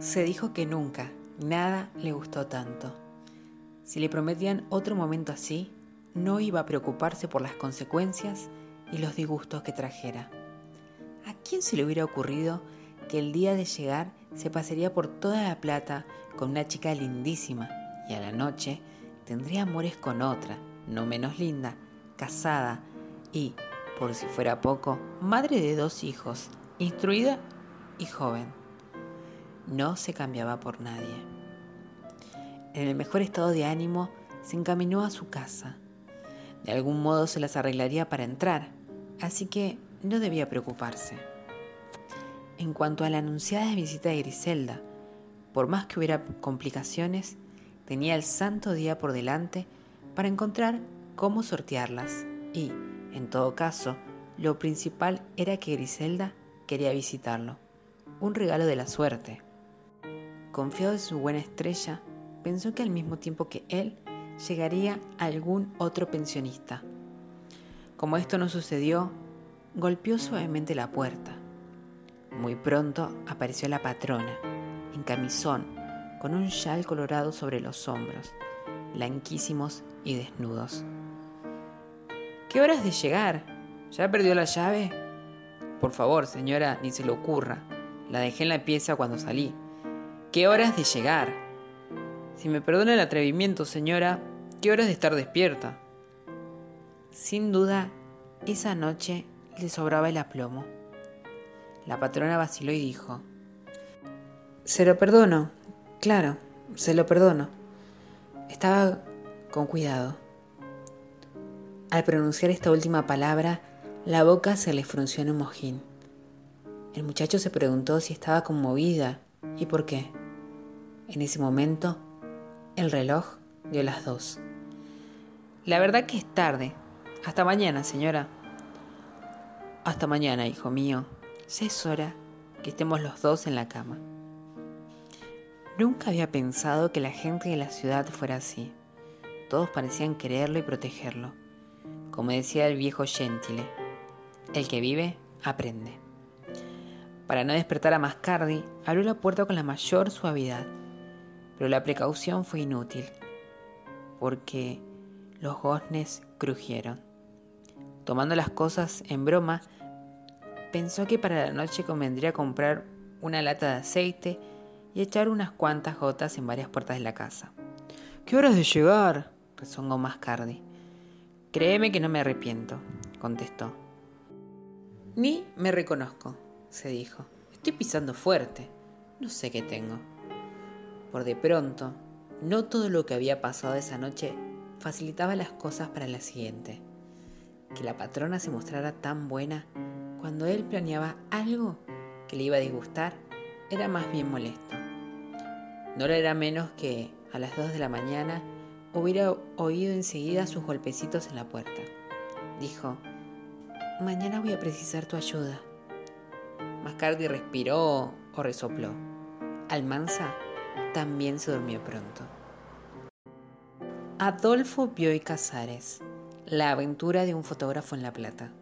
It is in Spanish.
Se dijo que nunca, nada le gustó tanto. Si le prometían otro momento así, no iba a preocuparse por las consecuencias y los disgustos que trajera. ¿A quién se le hubiera ocurrido que el día de llegar se pasaría por toda la plata con una chica lindísima y a la noche tendría amores con otra, no menos linda, casada y, por si fuera poco, madre de dos hijos, instruida y joven? No se cambiaba por nadie. En el mejor estado de ánimo, se encaminó a su casa. De algún modo se las arreglaría para entrar, así que no debía preocuparse. En cuanto a la anunciada visita de Griselda, por más que hubiera complicaciones, tenía el santo día por delante para encontrar cómo sortearlas y, en todo caso, lo principal era que Griselda quería visitarlo. Un regalo de la suerte. Confiado en su buena estrella, pensó que al mismo tiempo que él, llegaría algún otro pensionista. Como esto no sucedió, golpeó suavemente la puerta. Muy pronto apareció la patrona, en camisón, con un chal colorado sobre los hombros, blanquísimos y desnudos. ¿Qué horas de llegar? ¿Ya perdió la llave? Por favor, señora, ni se le ocurra. La dejé en la pieza cuando salí. ¿Qué horas de llegar? Si me perdona el atrevimiento, señora, ¿qué horas de estar despierta? Sin duda, esa noche le sobraba el aplomo. La patrona vaciló y dijo, Se lo perdono, claro, se lo perdono. Estaba con cuidado. Al pronunciar esta última palabra, la boca se le frunció en un mojín. El muchacho se preguntó si estaba conmovida y por qué. En ese momento, el reloj dio las dos. La verdad que es tarde. Hasta mañana, señora. Hasta mañana, hijo mío. Ya es hora que estemos los dos en la cama. Nunca había pensado que la gente de la ciudad fuera así. Todos parecían quererlo y protegerlo. Como decía el viejo Gentile, el que vive, aprende. Para no despertar a Mascardi, abrió la puerta con la mayor suavidad pero la precaución fue inútil, porque los goznes crujieron. Tomando las cosas en broma, pensó que para la noche convendría comprar una lata de aceite y echar unas cuantas gotas en varias puertas de la casa. ¿Qué horas de llegar? rezongó Mascardi. Créeme que no me arrepiento, contestó. Ni me reconozco, se dijo. Estoy pisando fuerte. No sé qué tengo. Por de pronto, no todo lo que había pasado esa noche facilitaba las cosas para la siguiente. Que la patrona se mostrara tan buena cuando él planeaba algo que le iba a disgustar era más bien molesto. No lo era menos que a las dos de la mañana hubiera oído enseguida sus golpecitos en la puerta. Dijo, mañana voy a precisar tu ayuda. Mascardi respiró o resopló. Almanza también se durmió pronto. Adolfo Bioy Casares, La aventura de un fotógrafo en La Plata.